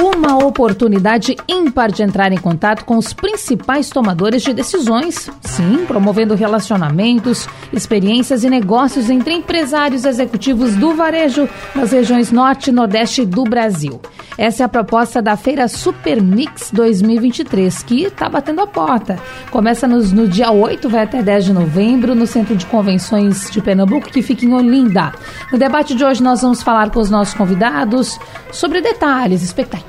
uma oportunidade ímpar de entrar em contato com os principais tomadores de decisões, sim, promovendo relacionamentos, experiências e negócios entre empresários executivos do varejo nas regiões norte e nordeste do Brasil. Essa é a proposta da Feira Super Mix 2023, que está batendo a porta. Começa nos, no dia 8, vai até 10 de novembro, no Centro de Convenções de Pernambuco, que fica em Olinda. No debate de hoje, nós vamos falar com os nossos convidados sobre detalhes, expectativas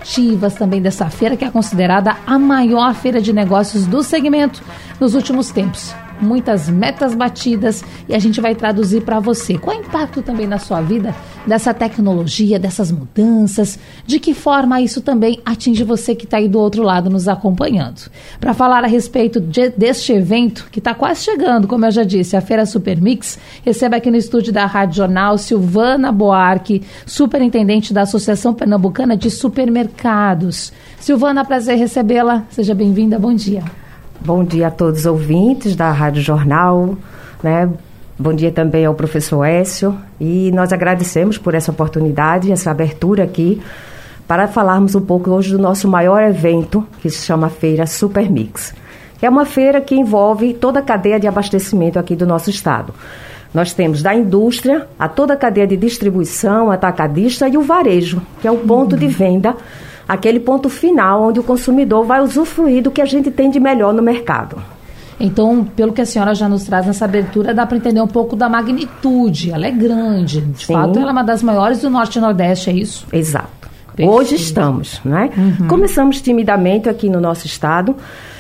também dessa feira, que é considerada a maior feira de negócios do segmento nos últimos tempos muitas metas batidas e a gente vai traduzir para você. Qual é o impacto também na sua vida dessa tecnologia, dessas mudanças? De que forma isso também atinge você que está aí do outro lado nos acompanhando? Para falar a respeito de, deste evento que está quase chegando, como eu já disse, a Feira Super Mix, recebe aqui no estúdio da Rádio Jornal Silvana Boarque, superintendente da Associação Pernambucana de Supermercados. Silvana, prazer recebê-la. Seja bem-vinda. Bom dia. Bom dia a todos os ouvintes da Rádio Jornal, né? Bom dia também ao professor Écio e nós agradecemos por essa oportunidade, essa abertura aqui para falarmos um pouco hoje do nosso maior evento, que se chama Feira Super Mix, que é uma feira que envolve toda a cadeia de abastecimento aqui do nosso estado. Nós temos da indústria a toda a cadeia de distribuição, atacadista e o varejo, que é o ponto de venda aquele ponto final onde o consumidor vai usufruir do que a gente tem de melhor no mercado. Então, pelo que a senhora já nos traz nessa abertura, dá para entender um pouco da magnitude. Ela é grande. De Sim. fato, ela é uma das maiores do Norte e Nordeste, é isso? Exato. Perfeito. Hoje estamos, né? Uhum. Começamos timidamente aqui no nosso estado.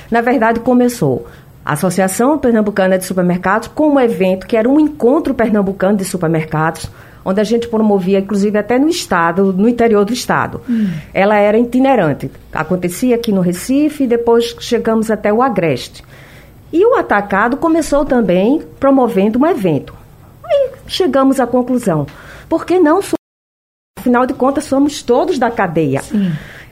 Na verdade, começou a Associação Pernambucana de Supermercados com um evento que era um encontro pernambucano de supermercados, onde a gente promovia, inclusive até no estado, no interior do estado. Hum. Ela era itinerante. Acontecia aqui no Recife e depois chegamos até o Agreste. E o atacado começou também promovendo um evento. Aí chegamos à conclusão: por que não? Afinal de contas, somos todos da cadeia. Sim.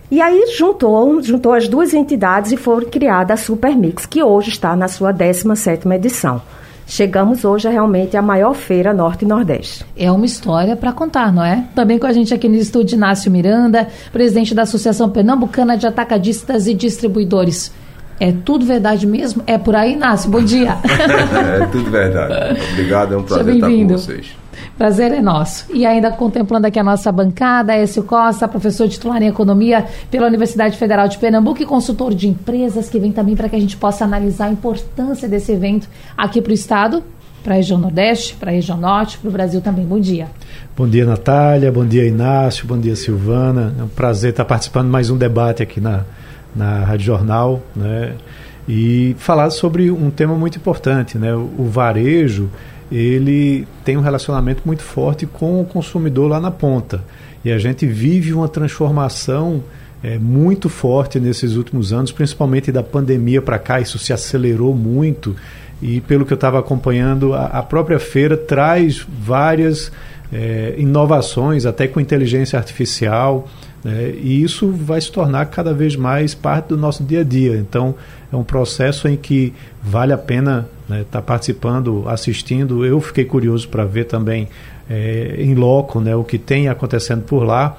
E aí juntou, juntou as duas entidades e foi criada a Supermix, que hoje está na sua 17ª edição chegamos hoje a realmente a maior feira Norte e Nordeste. É uma história para contar, não é? Também com a gente aqui no estúdio Inácio Miranda, presidente da Associação Pernambucana de Atacadistas e Distribuidores. É tudo verdade mesmo? É por aí, Inácio? Bom dia. é tudo verdade. Obrigado, é um prazer estar com vocês. Prazer é nosso. E ainda contemplando aqui a nossa bancada, Écio Costa, professor titular em Economia pela Universidade Federal de Pernambuco e consultor de empresas, que vem também para que a gente possa analisar a importância desse evento aqui para o Estado, para a região Nordeste, para a região Norte, para o Brasil também. Bom dia. Bom dia, Natália. Bom dia, Inácio. Bom dia, Silvana. É um prazer estar participando de mais um debate aqui na, na Rádio Jornal, né? E falar sobre um tema muito importante, né? O, o varejo ele tem um relacionamento muito forte com o consumidor lá na ponta. E a gente vive uma transformação é, muito forte nesses últimos anos, principalmente da pandemia para cá, isso se acelerou muito. E pelo que eu estava acompanhando, a, a, própria feira traz várias é, inovações, até com inteligência artificial, né, e isso vai se tornar cada vez mais parte do nosso dia a dia. Então, é um processo em que vale a pena estar né, tá participando, assistindo. Eu fiquei curioso para ver também é, em loco né, o que tem acontecendo por lá,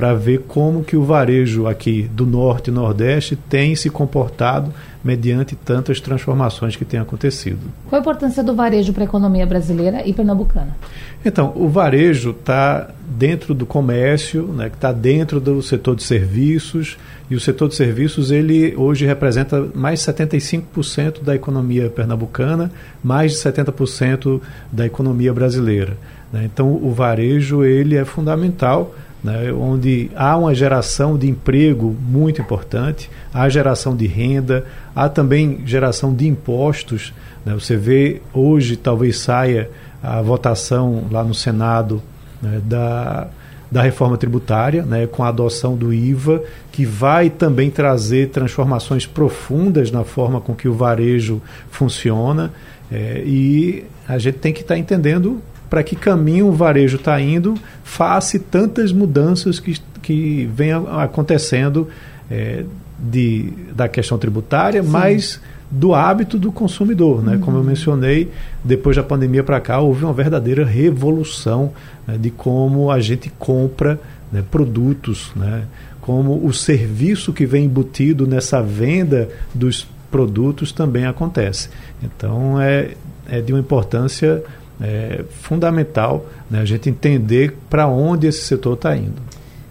para ver como que o varejo aqui do norte e nordeste tem se comportado mediante tantas transformações que têm acontecido. Qual a importância do varejo para a economia brasileira e pernambucana? Então, o varejo está dentro do comércio, né, que está dentro do setor de serviços, e o setor de serviços ele hoje representa mais de 75% da economia pernambucana, mais de 70% da economia brasileira. Né? Então, o varejo ele é fundamental né, onde há uma geração de emprego muito importante, há geração de renda, há também geração de impostos. Né, você vê hoje, talvez saia a votação lá no Senado né, da, da reforma tributária, né, com a adoção do IVA, que vai também trazer transformações profundas na forma com que o varejo funciona. É, e a gente tem que estar tá entendendo para que caminho o varejo está indo face tantas mudanças que, que vem acontecendo é, de, da questão tributária, Sim. mas do hábito do consumidor. Né? Uhum. Como eu mencionei, depois da pandemia para cá, houve uma verdadeira revolução né, de como a gente compra né, produtos, né, como o serviço que vem embutido nessa venda dos produtos também acontece. Então, é, é de uma importância é, fundamental né, a gente entender para onde esse setor está indo.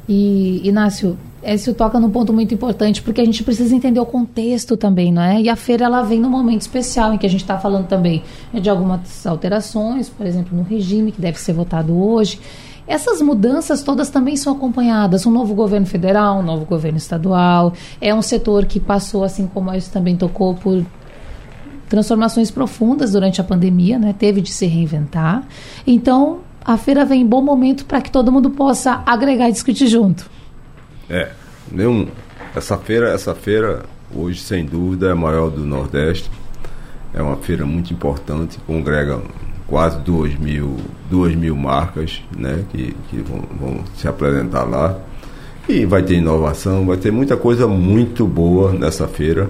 E, Inácio, esse toca num ponto muito importante, porque a gente precisa entender o contexto também, não é? E a feira ela vem num momento especial em que a gente está falando também de algumas alterações, por exemplo, no regime que deve ser votado hoje. Essas mudanças todas também são acompanhadas. Um novo governo federal, um novo governo estadual. É um setor que passou, assim como isso também tocou, por transformações profundas durante a pandemia, né? Teve de se reinventar. Então, a feira vem em bom momento para que todo mundo possa agregar e discutir junto. É, nenhum, essa feira, essa feira hoje sem dúvida é a maior do Nordeste. É uma feira muito importante, congrega quase duas mil, duas mil marcas né, que, que vão, vão se apresentar lá. E vai ter inovação, vai ter muita coisa muito boa nessa feira.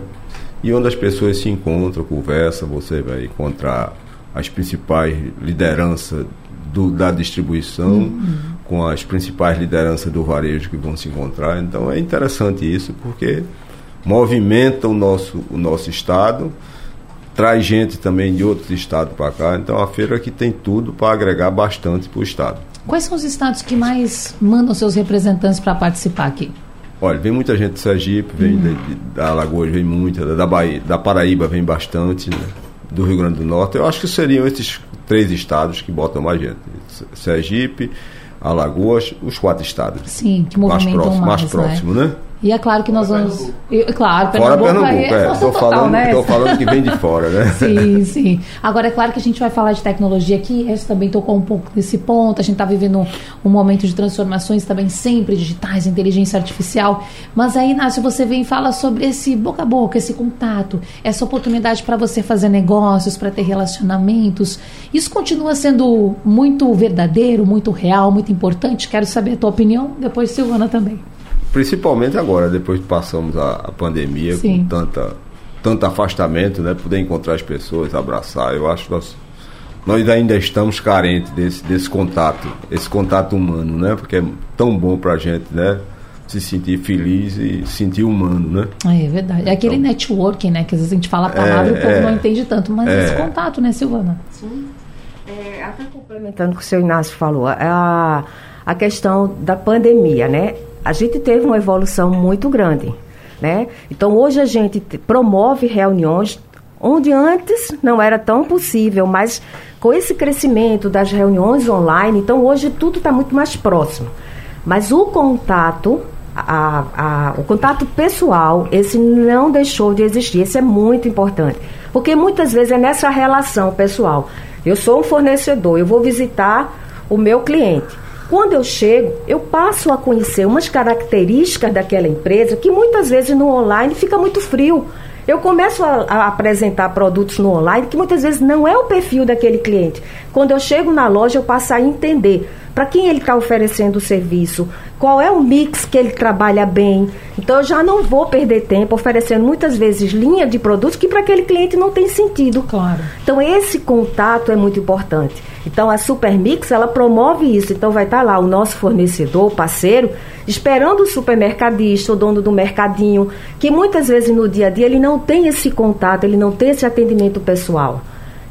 E onde as pessoas se encontram, conversam, você vai encontrar as principais lideranças do, da distribuição, uhum. com as principais lideranças do varejo que vão se encontrar. Então é interessante isso, porque movimenta o nosso, o nosso estado, traz gente também de outros estados para cá. Então a feira aqui tem tudo para agregar bastante para o estado. Quais são os estados que mais mandam seus representantes para participar aqui? Olha, vem muita gente do Sergipe, vem uhum. da Alagoas, vem muita, da, Bahia, da Paraíba vem bastante, né? do Rio Grande do Norte. Eu acho que seriam esses três estados que botam mais gente. Sergipe, Alagoas, os quatro estados. Sim, que movimentam mais. Próximo, mais, mais próximo, né? E é claro que nós vamos. claro, Pernambuco. Fora Pernambuco, é. Estou é. falando, né? falando que vem de fora, né? sim, sim. Agora, é claro que a gente vai falar de tecnologia aqui, esse também tocou um pouco nesse ponto. A gente está vivendo um, um, momento de transformações também sempre digitais, inteligência artificial. Mas aí, Inácio, você vem e fala sobre esse boca a boca, esse contato, essa oportunidade para você fazer negócios, para ter relacionamentos. Isso continua sendo muito verdadeiro, muito real, muito importante? Quero saber a tua opinião, depois Silvana também. Principalmente agora, depois que passamos a, a pandemia, Sim. com tanta, tanto afastamento, né? Poder encontrar as pessoas, abraçar. Eu acho que nós, nós ainda estamos carentes desse, desse contato, esse contato humano, né? Porque é tão bom pra gente, né? se sentir feliz e se sentir humano, né? É verdade. É aquele então, networking, né? Que às vezes a gente fala a palavra é, e o povo é, não entende tanto, mas é, esse contato, né, Silvana? Sim. É, até complementando o que o seu Inácio falou, é a, a questão da pandemia, né? A gente teve uma evolução muito grande. Né? Então, hoje a gente promove reuniões onde antes não era tão possível, mas com esse crescimento das reuniões online, então hoje tudo está muito mais próximo. Mas o contato, a, a, o contato pessoal, esse não deixou de existir, esse é muito importante. Porque muitas vezes é nessa relação pessoal. Eu sou um fornecedor, eu vou visitar o meu cliente. Quando eu chego, eu passo a conhecer umas características daquela empresa que muitas vezes no online fica muito frio. Eu começo a, a, apresentar produtos no online que muitas vezes não é o perfil daquele cliente. Quando eu chego na loja, eu passo a entender para quem ele está oferecendo o serviço, qual é o mix que ele trabalha bem. Então eu já não vou perder tempo oferecendo muitas vezes linha de produtos que para aquele cliente não tem sentido. Claro. Então esse contato é muito importante. Então a Supermix ela promove isso. Então vai estar tá lá o nosso fornecedor, parceiro, esperando o supermercadista, o dono do mercadinho, que muitas vezes no dia a dia ele não tem esse contato, ele não tem esse atendimento pessoal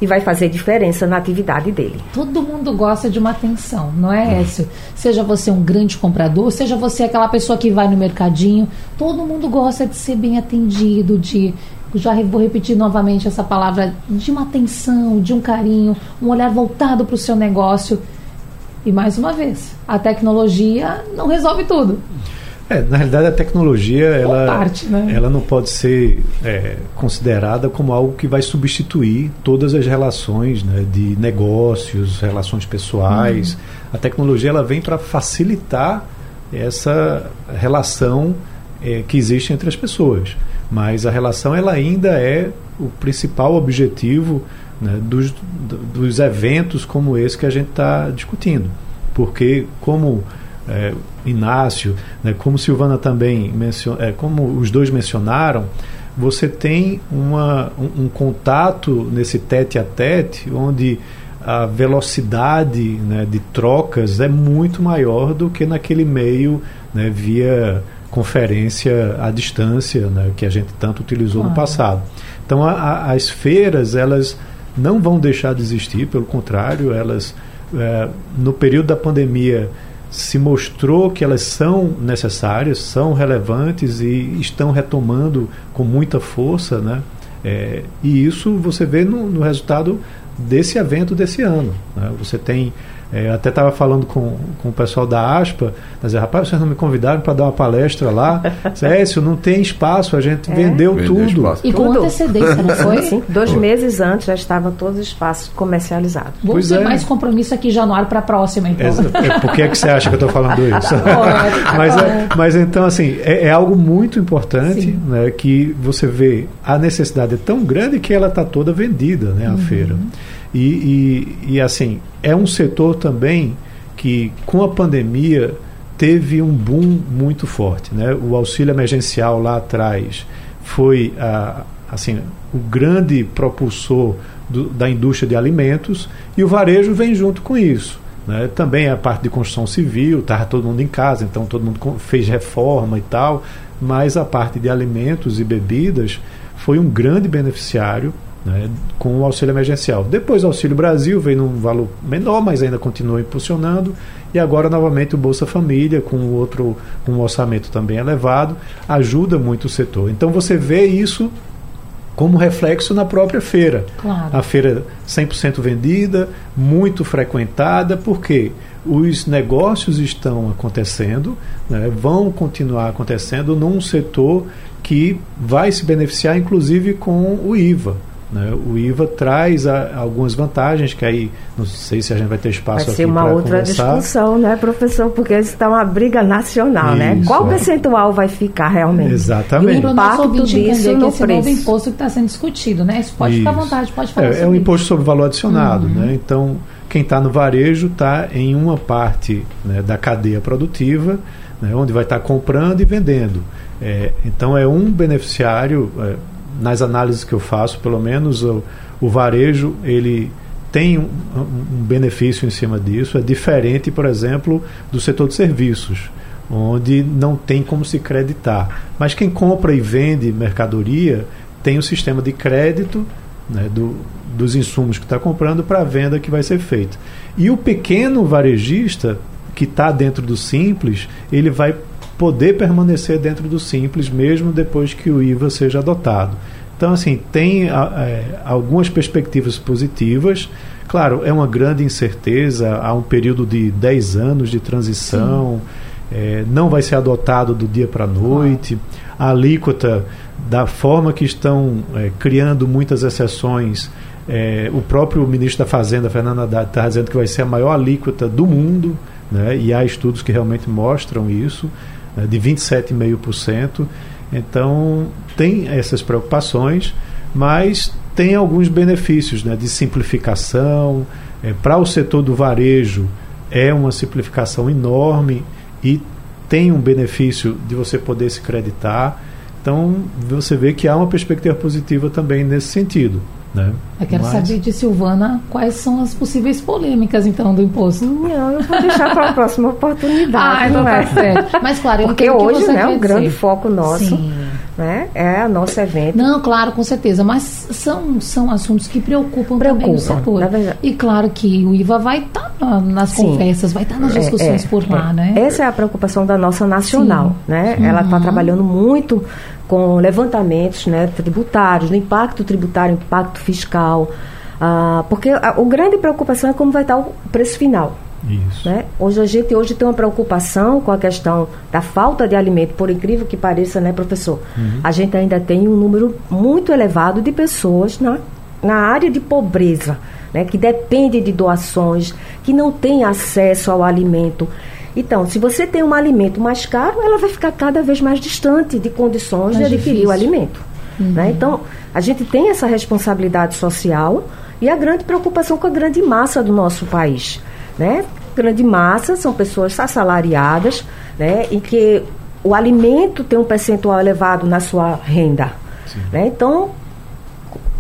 e vai fazer diferença na atividade dele. Todo mundo gosta de uma atenção, não é, Écio? Seja você um grande comprador, seja você aquela pessoa que vai no mercadinho, todo mundo gosta de ser bem atendido, de já vou repetir novamente essa palavra, de uma atenção, de um carinho, um olhar voltado para o seu negócio. E mais uma vez, a tecnologia não resolve tudo. É, na realidade a tecnologia ela, parte, né? ela não pode ser é, considerada como algo que vai substituir todas as relações né, de negócios, relações pessoais. Uhum. A tecnologia ela vem para facilitar essa relação é, que existe entre as pessoas, mas a relação ela ainda é o principal objetivo né, dos, dos eventos como esse que a gente está discutindo. Porque, como é, Inácio, né, como Silvana também mencionou, é, como os dois mencionaram, você tem uma, um, um, contato nesse tete a tete onde a velocidade né, de trocas é muito maior do que naquele meio né, via conferência à distância né, que a gente tanto utilizou ah. no passado. Então a, a, as feiras elas não vão deixar de existir, pelo contrário, elas é, no período da pandemia se mostrou que elas são necessárias, são relevantes e estão retomando com muita força, né? É, e isso você vê no, no resultado desse evento desse ano. Né? Você tem é, até estava falando com, com o pessoal da ASPA, dizer, rapaz, vocês não me convidaram para dar uma palestra lá. Cécio, não tem espaço, a gente é. vendeu tudo. E com antecedência, não foi? Sim, dois foi. meses antes já estavam todos os espaços comercializados. Vamos ter é. mais compromisso aqui em januário para a próxima, então. É, por que, é que você acha que eu estou falando isso? mas, é, mas então, assim, é, é algo muito importante né, que você vê a necessidade é tão grande que ela está toda vendida, né, a uhum. feira. E, e, e, assim, é um setor também que, com a pandemia, teve um boom muito forte. Né? O auxílio emergencial lá atrás foi a, assim, o grande propulsor do, da indústria de alimentos e o varejo vem junto com isso. Né? Também a parte de construção civil, estava todo mundo em casa, então todo mundo fez reforma e tal, mas a parte de alimentos e bebidas foi um grande beneficiário né, com o auxílio emergencial. Depois o Auxílio Brasil veio num valor menor, mas ainda continua impulsionando. E agora novamente o Bolsa Família, com outro com um orçamento também elevado, ajuda muito o setor. Então você vê isso como reflexo na própria feira. Claro. A feira 100% vendida, muito frequentada, porque os negócios estão acontecendo, né, vão continuar acontecendo num setor que vai se beneficiar, inclusive, com o IVA. Né? O IVA traz a, algumas vantagens que aí não sei se a gente vai ter espaço vai ser uma outra conversar. discussão, né, professor? Porque isso está uma briga nacional, né? Isso, né? Qual é. percentual vai ficar realmente? Exatamente. E o impacto disso no que esse preço. novo imposto que está sendo discutido, né? Isso pode isso. ficar à vontade, pode falar. É, é um imposto sobre valor adicionado, uhum. né? Então quem está no varejo está em uma parte né, da cadeia produtiva, né, onde vai estar tá comprando e vendendo. É, então é um beneficiário é, nas análises que eu faço, pelo menos o, o varejo ele tem um, um, benefício em cima disso. É diferente, por exemplo, do setor de serviços, onde não tem como se creditar. Mas quem compra e vende mercadoria tem o um sistema de crédito né, do, dos insumos que está comprando para a venda que vai ser feita. E o pequeno varejista que está dentro do simples, ele vai poder permanecer dentro do simples mesmo depois que o IVA seja adotado. Então, assim, tem é, algumas perspectivas positivas. Claro, é uma grande incerteza, há um período de 10 anos de transição, é, não vai ser adotado do dia para a noite. A alíquota, da forma que estão é, criando muitas exceções, é, o próprio ministro da Fazenda, Fernando Haddad, está dizendo que vai ser a maior alíquota do mundo, né, e há estudos que realmente mostram isso né, de 27,5%. Então, tem essas preocupações, mas tem alguns benefícios né, de simplificação. É, Para o setor do varejo, é uma simplificação enorme e tem um benefício de você poder se creditar. Então, você vê que há uma perspectiva positiva também nesse sentido. Né? Eu quero Mas... saber de Silvana quais são as possíveis polêmicas, então, do imposto. Não, eu vou deixar para a próxima oportunidade. ah, então tá é? certo. Mas, claro, eu Porque hoje, né, o grande foco nosso Sim. Né, é o nosso evento. Não, claro, com certeza. Mas são, são assuntos que preocupam, preocupam também o setor. E claro que o IVA vai estar tá nas Sim. conversas, vai estar tá nas é, discussões é, por lá, é. né? Essa é a preocupação da nossa nacional, Sim. né? Uhum. Ela está trabalhando muito com levantamentos né, tributários, do impacto tributário, impacto fiscal, ah, porque a, a grande preocupação é como vai estar o preço final. Isso. Né? Hoje a gente hoje tem uma preocupação com a questão da falta de alimento, por incrível que pareça, né, professor? Uhum. A gente ainda tem um número muito elevado de pessoas na, na área de pobreza, né, que depende de doações, que não tem acesso ao alimento. Então, se você tem um alimento mais caro, ela vai ficar cada vez mais distante de condições mais de adquirir difícil. o alimento. Uhum. Né? Então, a gente tem essa responsabilidade social e a grande preocupação com a grande massa do nosso país. Né? Grande massa são pessoas assalariadas né? em que o alimento tem um percentual elevado na sua renda. Né? Então,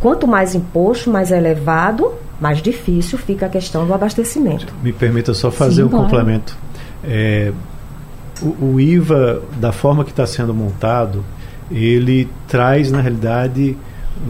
quanto mais imposto, mais elevado, mais difícil fica a questão do abastecimento. Me permita só fazer Sim, um claro. complemento. É, o, o, IVA, da forma que está sendo montado, ele traz, na realidade,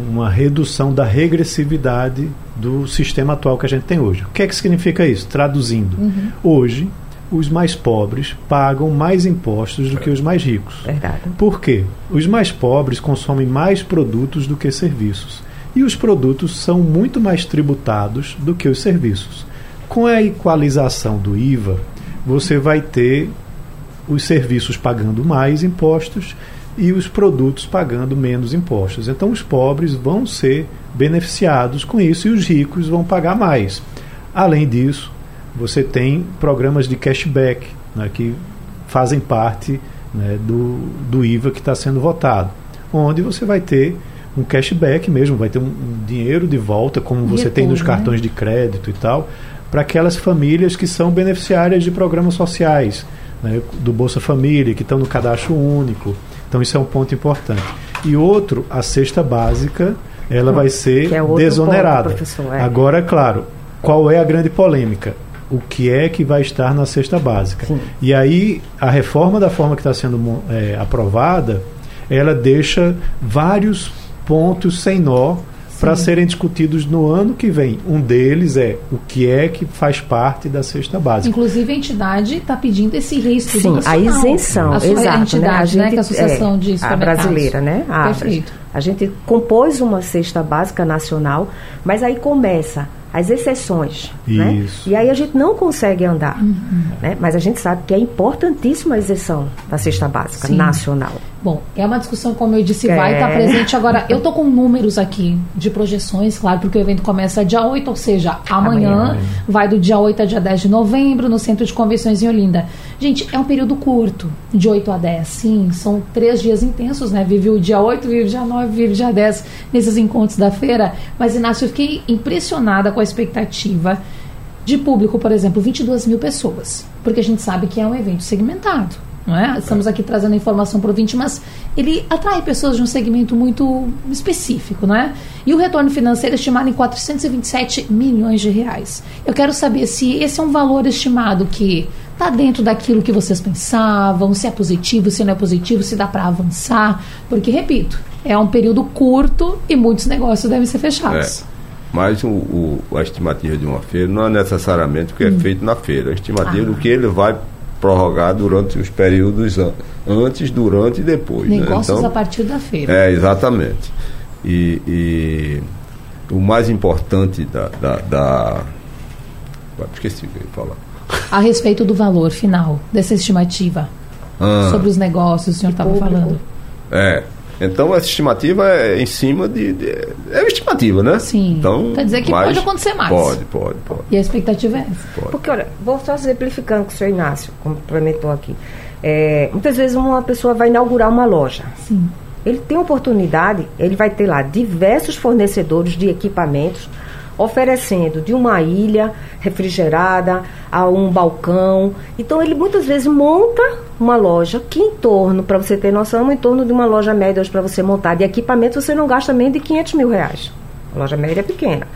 uma redução da regressividade do sistema atual que a gente tem hoje. O que é que significa isso? Traduzindo, uhum. hoje os mais pobres pagam mais impostos do que os mais ricos. Verdade. Por quê? Os mais pobres consomem mais produtos do que serviços. E os produtos são muito mais tributados do que os serviços. Com a equalização do IVA, você vai ter os serviços pagando mais impostos e os produtos pagando menos impostos. Então, os pobres vão ser beneficiados com isso e os ricos vão pagar mais. Além disso, você tem programas de cashback né, que fazem parte né, do, do IVA que está sendo votado, onde você vai ter um cashback mesmo, vai ter um, um dinheiro de volta, como você Retorno, tem nos né? cartões né? de crédito e tal, para aquelas famílias que são beneficiárias de programas sociais, né, do Bolsa Família, que estão no cadastro único. Então isso é um ponto importante. E outro, a cesta básica, ela vai ser é desonerada. Ponto, é. Agora, claro, qual é a grande polêmica? O que é que vai estar na cesta básica? Sim. E aí, a reforma da forma que está sendo é, aprovada, ela deixa vários pontos sem nó para serem discutidos no ano que vem. Um deles é o que é que faz parte da cesta básica. Inclusive a entidade está pedindo esse risco Sim, a isenção, a exato, né? entidade, né? A, gente, né? Que é a Associação é, de A brasileira, né? A Perfeito. A gente compôs uma cesta básica nacional, mas aí começa as exceções. Né? E aí a gente não consegue andar. Uhum. Né? Mas a gente sabe que é importantíssima a isenção da cesta básica Sim. nacional. Bom, é uma discussão, como eu disse, é. vai estar presente. Agora, eu estou com números aqui de projeções, claro, porque o evento começa dia 8, ou seja, amanhã, amanhã. vai do dia 8 a dia 10 de novembro, no Centro de Convenções em Olinda. Gente, é um período curto, de 8 a 10, sim, são três dias intensos, né? Vive o dia 8, vive o dia 9, vive o dia 10 nesses encontros da feira. Mas, Inácio, eu fiquei impressionada com a expectativa de público, por exemplo, 22 mil pessoas, porque a gente sabe que é um evento segmentado não é? Estamos aqui trazendo informação para o ouvinte, mas ele atrai pessoas de um segmento muito específico, não é? E o retorno financeiro é estimado em 427 milhões de reais. Eu quero saber se esse é um valor estimado que está dentro daquilo que vocês pensavam, se é positivo, se não é positivo, se dá para avançar, porque, repito, é um período curto e muitos negócios devem ser fechados. É. Mas o, o, a estimativa de uma feira não é necessariamente o que é hum. feito na feira. A estimativa ah. do que ele vai prorrogar durante os períodos antes, durante e depois. Né? Negócios né? então, a partir da feira. É, exatamente. E, e o mais importante da, da, da... Esqueci o que eu ia falar. A respeito do valor final dessa estimativa. Ah, sobre os negócios, o senhor estava falando. É, então essa estimativa é em cima de, de é uma estimativa, né? Sim. Então, Quer dizer que pode acontecer mais. Pode, pode, pode. E a expectativa é essa. Pode. Porque, olha, vou só exemplificando com o senhor Inácio, complementou aqui. É, muitas vezes uma pessoa vai inaugurar uma loja. Sim. Ele tem oportunidade, ele vai ter lá diversos fornecedores de equipamentos oferecendo de uma ilha refrigerada a um balcão. Então ele muitas vezes monta uma loja que em torno, para você ter noção, em torno de uma loja média hoje para você montar de equipamento, você não gasta menos de 500 mil reais. A loja média é pequena.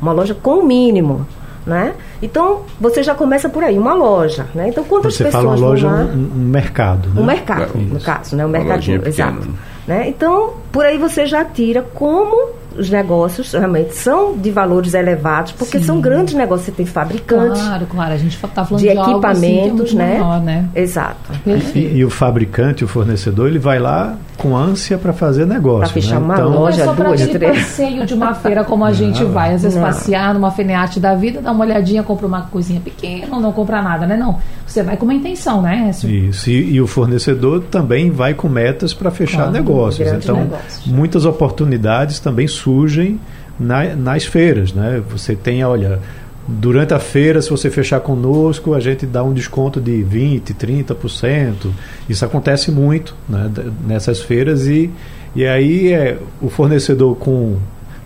Uma loja com o mínimo. Né? Então, você já começa por aí, uma loja. Né? Então, quantas você pessoas fala uma loja, um, um, mercado. Né? Um mercado, no caso, né? um mercadinho, exato. Né? Então, por aí você já tira como os negócios realmente são de valores elevados, porque Sim. são grandes negócios. Você tem fabricantes. Claro, claro. A gente está falando de, de equipamentos, assim, é né? Maior, né? Exato. E, e, o fabricante, o fornecedor, ele vai lá com ânsia para fazer negócio. Para fechar né? uma então, loja, não é só duas, três. passeio de uma feira como a não, gente vai. Às vezes não. passear numa feneate da vida, dá uma olhadinha, compra uma coisinha pequena ou não compra nada, né? Não. Você vai com uma intenção, né, Écio? Isso. E, e o fornecedor também vai com metas para fechar claro, negócios. Então, negócios. muitas oportunidades também surgem na, nas feiras, né? Você tem, olha, durante a feira, se você fechar conosco, a gente dá um desconto de 20%, 30%. Isso acontece muito né, nessas feiras e, e aí é o fornecedor com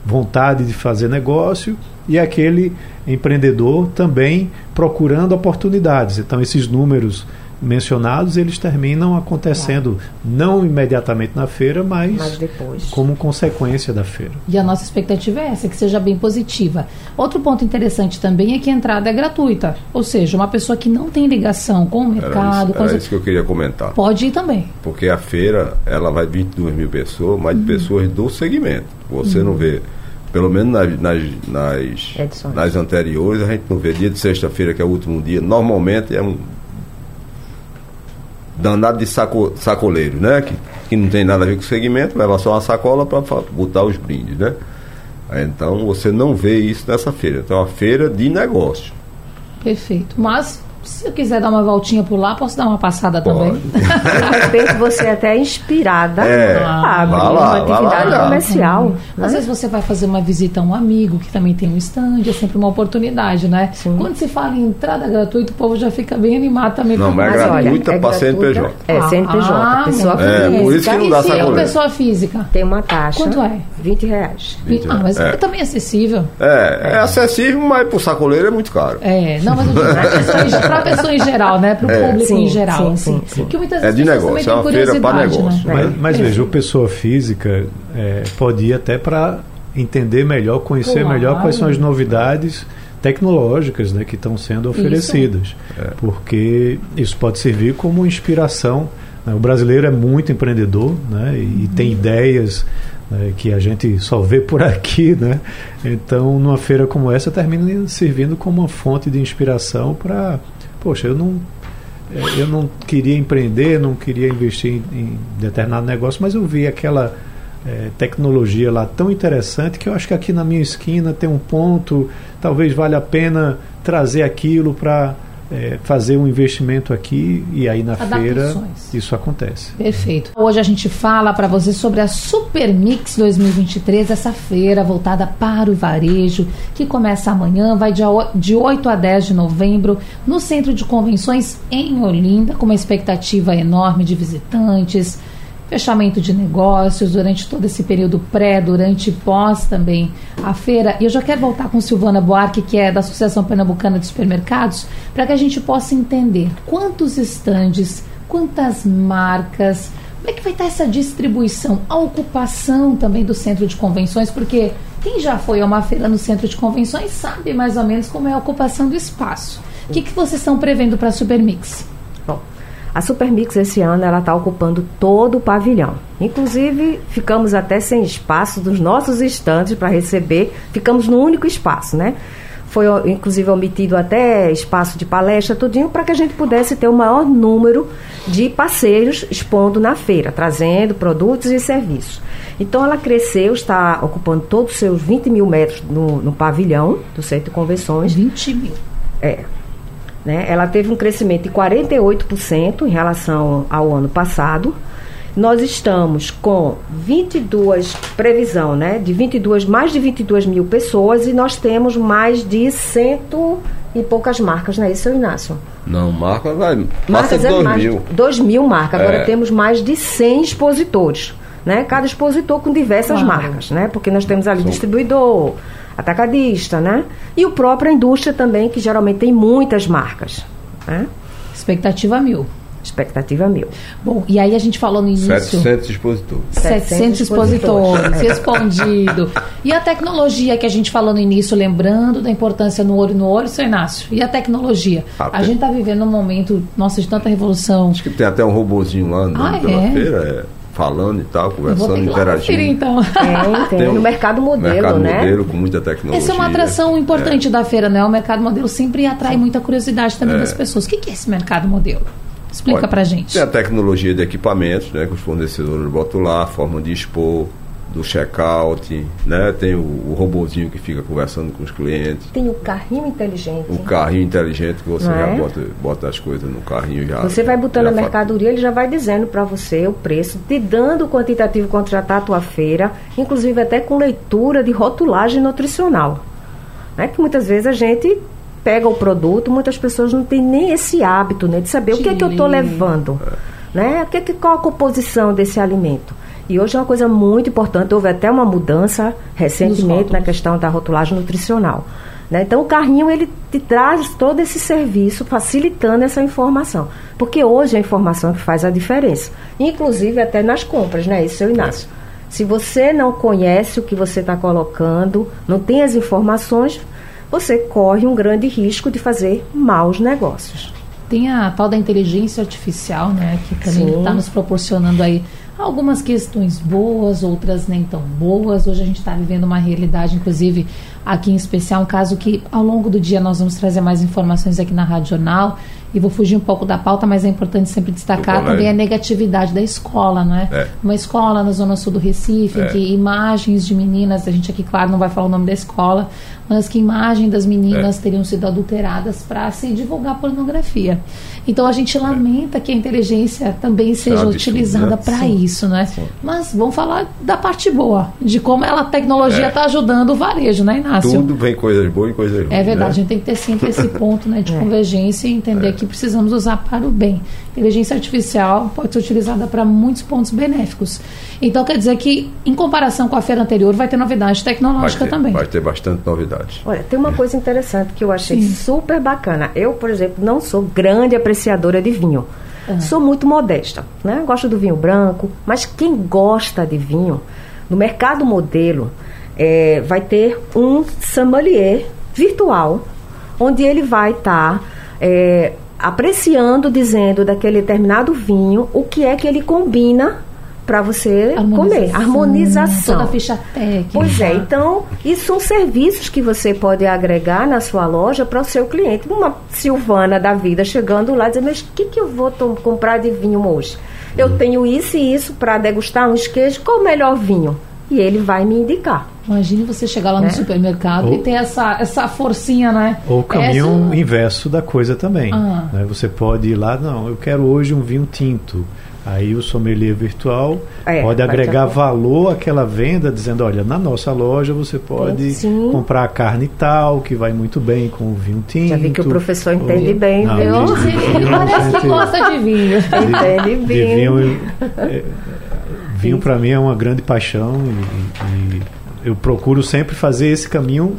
vontade de fazer negócio e aquele empreendedor também procurando oportunidades. Então, esses números mencionados, eles terminam acontecendo não imediatamente na feira, mas, Mas depois. como consequência da feira. E a nossa expectativa é essa, que seja bem positiva. Outro ponto interessante também é que a entrada é gratuita. Ou seja, uma pessoa que não tem ligação com o Era, mercado, isso, com era isso que eu queria comentar. pode ir também. Porque a feira, ela vai 22 mil pessoas, mas de pessoas do segmento. Você não vê, pelo menos nas, nas, nas, nas anteriores, a gente não vê dia de sexta-feira, que é o último dia, normalmente é um danado de saco, sacoleiro, né? Que, que não tem nada a ver com o segmento, leva só uma sacola para botar os brindes, né? Então você não vê isso nessa feira. Então é uma feira de negócio. Perfeito. Mas, se eu quiser dar uma voltinha por lá, posso dar uma passada também? De repente você é até inspirada É, a abrir lá, uma vai lá atividade olhar. comercial. Às né? vezes você vai fazer uma visita a um amigo que também tem um stand, é sempre uma oportunidade, né? Sim. Quando se fala em entrada gratuita, o povo já fica bem animado também. Não, mas é gratuita é pra gratuita, CNPJ. É, CNPJ. Ah, pessoa É, física. por isso que não dá E se é pessoa física? Tem uma taxa. Quanto é? 20 reais. Ah, mas é. É. também acessível. É, é acessível, mas pro sacoleiro é muito caro. É, não, mas eu digo, em- pra pessoa em geral, né? Pro É. público Sim, em geral. sim, assim. sim, sim. Porque muitas É de negócio, é uma feira pra curiosidade, negócio, né? né? Mas, mas É. veja, o pessoa física é, pode ir até para entender melhor, conhecer Claro. melhor quais são as novidades tecnológicas né, que estão sendo oferecidas. Porque isso pode servir como inspiração. né? O brasileiro é muito empreendedor né, e tem ideias né, que a gente só vê por aqui. Né? Então, numa feira como essa, termina servindo como uma fonte de inspiração para. Poxa, eu não é, eu não queria empreender, não queria investir em, em determinado negócio, mas eu vi aquela é, tecnologia lá tão interessante que eu acho que aqui na minha esquina tem um ponto, talvez valha a pena trazer aquilo para é, fazer um investimento aqui e aí na feira Adaptações. isso acontece. Perfeito. Hoje a gente fala para você sobre a Super Mix 2023, essa feira voltada para o varejo, que começa amanhã, vai de 8 a 10 de novembro, no Centro de Convenções em Olinda, com uma expectativa enorme de visitantes, fechamento de negócios durante todo esse período pré, durante e pós também a feira. E eu já quero voltar com Silvana Buarque, que é da Associação Pernambucana de Supermercados, para que a gente possa entender quantos estandes, quantas marcas, como é que vai estar essa distribuição, a ocupação também do centro de convenções, porque quem já foi a uma feira no centro de convenções sabe mais ou menos como é a ocupação do espaço. O que, que vocês estão prevendo para a Supermix? A Supermix esse ano ela está ocupando todo o pavilhão. Inclusive, ficamos até sem espaço dos nossos estandes para receber. Ficamos no único espaço, né? Foi, inclusive, omitido até espaço de palestra, tudinho, para que a gente pudesse ter o maior número de parceiros expondo na feira, trazendo produtos e serviços. Então, ela cresceu, está ocupando todos os seus 20 mil metros no, no pavilhão do Centro de Convenções. 20 mil. É. Né? Ela teve um crescimento de 48% em relação ao ano passado. Nós estamos com 22, previsão, né? De 22, mais de 22 mil pessoas e nós temos mais de cento e poucas marcas, não é isso, seu Inácio? Não, marca vai. Passa Marcas de é 2 mais mil. 2 mil marcas. Agora É. temos mais de 100 expositores. Né? Cada expositor com diversas Claro. marcas, né? Porque nós temos ali distribuidor, atacadista, né? E o próprio indústria também, que geralmente tem muitas marcas. Né? Expectativa mil. Expectativa mil. Bom, e aí a gente falou no início. 700 expositores. 700 700 expositores, respondido. E a tecnologia que a gente falou no início, lembrando da importância no olho no olho, seu Inácio. E a tecnologia? Ah, a gente está vivendo um momento, nossa, de tanta revolução. Acho que tem até um robozinho lá andando Ah, pela é? feira, é, falando e tal, conversando, ter que ir lá interagindo. conferir, então. Tem, tem. Tem no um mercado modelo, Mercado né? modelo com muita tecnologia. Essa é uma atração importante da feira, né? O mercado modelo sempre atrai muita curiosidade também É. das pessoas. O que que é esse mercado modelo? Explica Olha, pra gente. Tem a tecnologia de equipamentos, né, que os fornecedores botam lá, a forma de expor, do check-out, né? Tem o, o robozinho que fica conversando com os clientes, Tem o carrinho inteligente. o carrinho inteligente que você Não já é? bota, bota as coisas no carrinho e já. Você vai botando a mercadoria, ele já vai dizendo para você o preço, te dando o quantitativo está a tua feira, inclusive até com leitura de rotulagem nutricional. Né? Que muitas vezes a gente pega o produto, muitas pessoas não têm nem esse hábito né, de saber o que é que eu estou levando, né? O que é que, qual a composição desse alimento. E hoje é uma coisa muito importante, houve até uma mudança recentemente na questão da rotulagem nutricional. Né? Então, o carrinho ele te traz todo esse serviço, facilitando essa informação. Porque hoje é a informação que faz a diferença. Inclusive até nas compras, né? Isso, seu Inácio. Se você não conhece o que você está colocando, não tem as informações, você corre um grande risco de fazer maus negócios. Tem a tal da inteligência artificial, né? Que também está nos proporcionando aí algumas questões boas, outras nem tão boas. Hoje a gente está vivendo uma realidade, inclusive aqui em especial, um caso que ao longo do dia nós vamos trazer mais informações aqui na Rádio Jornal. E vou fugir um pouco da pauta, mas é importante sempre destacar também a negatividade da escola, não é? é? Uma escola na zona sul do Recife, é. que imagens de meninas, a gente aqui, claro, não vai falar o nome da escola, mas que imagens das meninas é. teriam sido adulteradas para se divulgar pornografia. Então a gente lamenta que a inteligência também seja Sabe utilizada para isso, né? Sim. Mas vamos falar da parte boa, de como ela, a tecnologia está é. ajudando o varejo, né, Inácio? Tudo vem coisas boas e coisas ruins. É verdade, né? a gente tem que ter sempre esse ponto né, de é. convergência e entender é. Que precisamos usar para o bem. Inteligência artificial pode ser utilizada para muitos pontos benéficos. Então quer dizer que, em comparação com a feira anterior, vai ter novidade tecnológica vai ter, também. Vai ter bastante novidade. Olha, tem uma coisa interessante que eu achei Sim. super bacana. Eu, por exemplo, não sou grande apreciadora de vinho. Uhum. Sou muito modesta, né? Gosto do vinho branco, mas quem gosta de vinho, no mercado modelo, é, vai ter um sommelier virtual, onde ele vai estar tá, é, apreciando, dizendo daquele determinado vinho o que é que ele combina para você comer. Harmonização. Toda a ficha técnica. Pois é, então, isso são serviços que você pode agregar na sua loja para o seu cliente. Uma Silvana da vida chegando lá dizendo, mas o que, que eu vou comprar de vinho hoje? Eu tenho isso e isso para degustar uns queijos, qual o melhor vinho? E ele vai me indicar. Imagine você chegar lá no né? supermercado Ou, e ter essa, essa forcinha, né? Ou o caminho essa... inverso da coisa também. Ah. Né? Você pode ir lá, não, eu quero hoje um vinho tinto. Aí o sommelier virtual é, pode agregar valor àquela venda, dizendo, olha, na nossa loja você pode Sim. comprar a carne tal, que vai muito bem com o vinho tinto. Já vi que o professor entende ou... bem, Não, viu? De, de, Ele parece que gosta de vinho. entende bem. De vinho, é, vinho para mim é uma grande paixão e, e, eu procuro sempre fazer esse caminho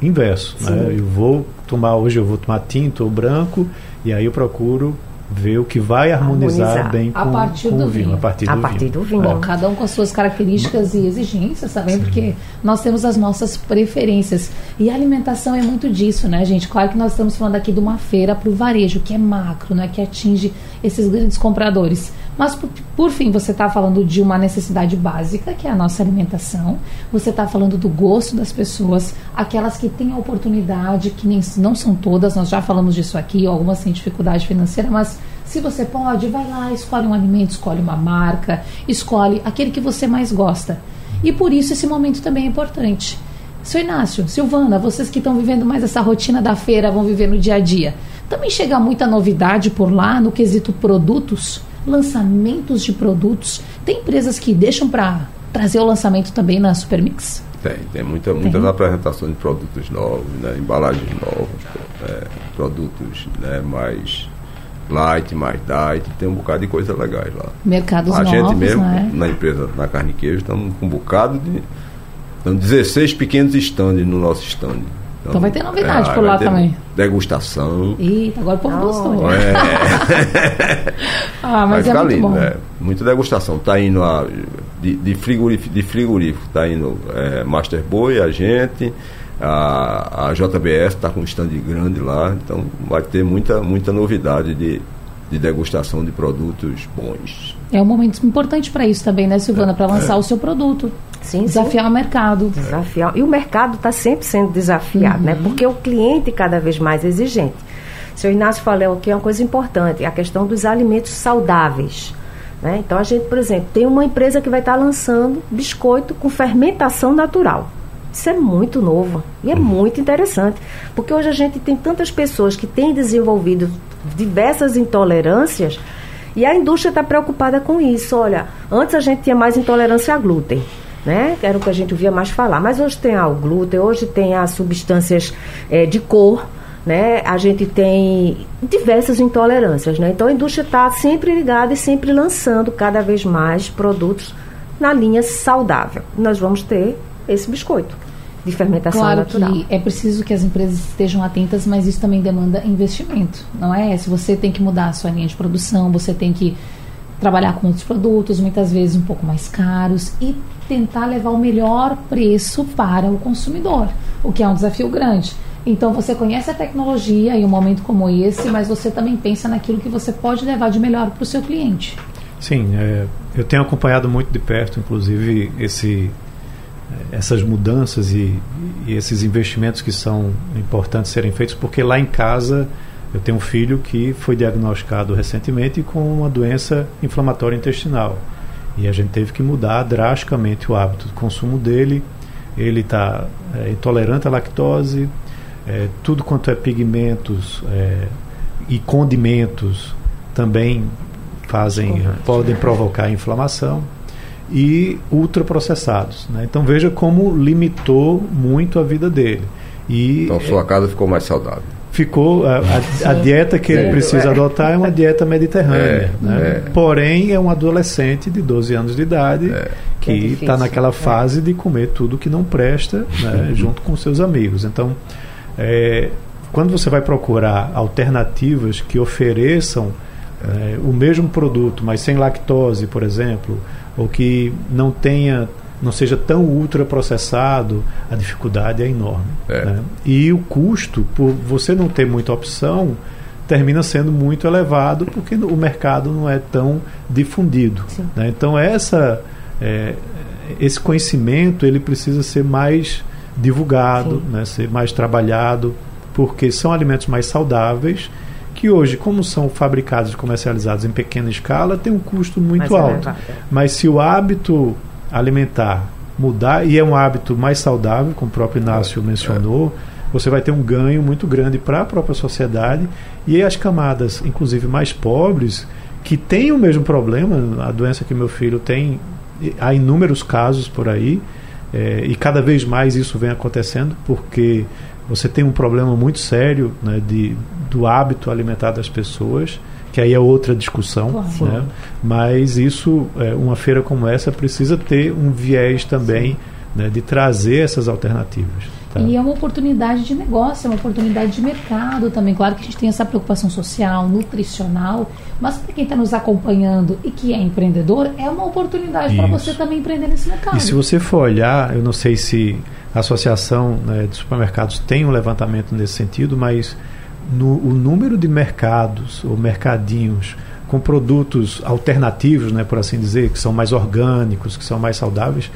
inverso. Né? Eu vou tomar, hoje eu vou tomar tinto ou branco, e aí eu procuro ver o que vai harmonizar, harmonizar. bem com, a partir com do o vinho, vinho. A partir, a do, partir vinho. do vinho. Bom, cada um com as suas características e exigências, sabendo Porque nós temos as nossas preferências. E a alimentação é muito disso, né, gente? Claro que nós estamos falando aqui de uma feira para o varejo, que é macro, né? Que atinge esses grandes compradores. Mas, por, por fim, você está falando de uma necessidade básica, que é a nossa alimentação. Você está falando do gosto das pessoas, aquelas que têm a oportunidade, que nem, não são todas, nós já falamos disso aqui, algumas têm dificuldade financeira, mas se você pode, vai lá, escolhe um alimento, escolhe uma marca, escolhe aquele que você mais gosta. E por isso esse momento também é importante. Seu Inácio, Silvana, vocês que estão vivendo mais essa rotina da feira, vão viver no dia a dia. Também chega muita novidade por lá no quesito produtos? Lançamentos de produtos. Tem empresas que deixam para trazer o lançamento também na Supermix? Tem, tem muita, muitas tem. apresentações de produtos novos, né, embalagens novas, é, produtos né, mais light, mais diet, tem um bocado de coisa legais lá. Mercados A novos, gente mesmo, né? na empresa, na carne e queijo, estamos com um bocado de... Estamos 16 pequenos stands no nosso stand. Então, então vai ter novidade é, por lá também. Degustação. Eita, agora o povo gostou. É. ah, mas vai é muito lindo, bom. É, muita degustação. Tá indo a, de, de, frigorífico, de frigorífico, tá indo é, Master Boy, a gente, a, a JBS está com um stand grande lá, então vai ter muita, muita novidade de, de degustação de produtos bons. É um momento importante para isso também, né, Silvana? Para lançar é. o seu produto. Sim, desafiar sim. o mercado. Desafiar. E o mercado está sempre sendo desafiado, né? uhum. né? Porque o cliente cada vez mais exigente. O senhor Inácio falou aqui uma coisa importante, a questão dos alimentos saudáveis. Né? Então a gente, por exemplo, tem uma empresa que vai estar tá lançando biscoito com fermentação natural. Isso é muito novo e é uhum. muito interessante, porque hoje a gente tem tantas pessoas que têm desenvolvido diversas intolerâncias e a indústria está preocupada com isso. Olha, antes a gente tinha mais intolerância a glúten né? Era o que a gente ouvia mais falar. Mas hoje tem o glúten, hoje tem as substâncias é, de cor, né? A gente tem diversas intolerâncias, né? Então a indústria está sempre ligada e sempre lançando cada vez mais produtos na linha saudável. Nós vamos ter esse biscoito de fermentação claro natural. que é preciso que as empresas estejam atentas, mas isso também demanda investimento, não é? Se você tem que mudar a sua linha de produção, você tem que trabalhar com outros produtos, muitas vezes um pouco mais caros, e tentar levar o melhor preço para o consumidor, o que é um desafio grande. Então você conhece a tecnologia em um momento como esse, mas você também pensa naquilo que você pode levar de melhor para o seu cliente. Sim, é, eu tenho acompanhado muito de perto, inclusive, esse, essas mudanças e, e, esses investimentos que são importantes serem feitos, porque lá em casa eu tenho um filho que foi diagnosticado recentemente com uma doença inflamatória intestinal. E a gente teve que mudar drasticamente o hábito de consumo dele. Ele está é, intolerante à lactose, é, tudo quanto é pigmentos é, e condimentos também fazem, podem provocar inflamação e ultraprocessados. Né? Então veja como limitou muito a vida dele. E, então sua casa ficou mais saudável ficou a, a, a, dieta que ele precisa adotar é uma dieta mediterrânea. É, né? é. Porém, é um adolescente de 12 anos de idade é. que está é naquela fase de comer tudo que não presta, né? junto com seus amigos. Então, é, quando você vai procurar alternativas que ofereçam é, o mesmo produto, mas sem lactose, por exemplo, ou que não tenha não seja tão ultraprocessado, a dificuldade é enorme. É. Né? E o custo, por você não ter muita opção, termina sendo muito elevado porque o mercado não é tão difundido. Né? Então essa, é, esse conhecimento ele precisa ser mais divulgado, né? ser mais trabalhado, porque são alimentos mais saudáveis que hoje, como são fabricados e comercializados em pequena escala, tem um custo muito alto. É Mas se o hábito alimentar mudar, e é um hábito mais saudável, como o próprio Inácio mencionou, você vai ter um ganho muito grande para a própria sociedade e as camadas, inclusive mais pobres, que têm o mesmo problema, a doença que meu filho tem, há inúmeros casos por aí, é, e cada vez mais isso vem acontecendo, porque você tem um problema muito sério né, de, do hábito alimentar das pessoas que aí é outra discussão, né? mas isso, é, uma feira como essa precisa ter um viés também né, de trazer essas alternativas. Tá? E é uma oportunidade de negócio, é uma oportunidade de mercado também. Claro que a gente tem essa preocupação social, nutricional, mas para quem está nos acompanhando e que é empreendedor, é uma oportunidade para você também empreender nesse mercado. E se você for olhar, eu não sei se a Associação né, de Supermercados tem um levantamento nesse sentido, mas no, o número de mercados ou mercadinhos com produtos alternativos, né, por assim dizer, que são mais orgânicos, que são mais saudáveis,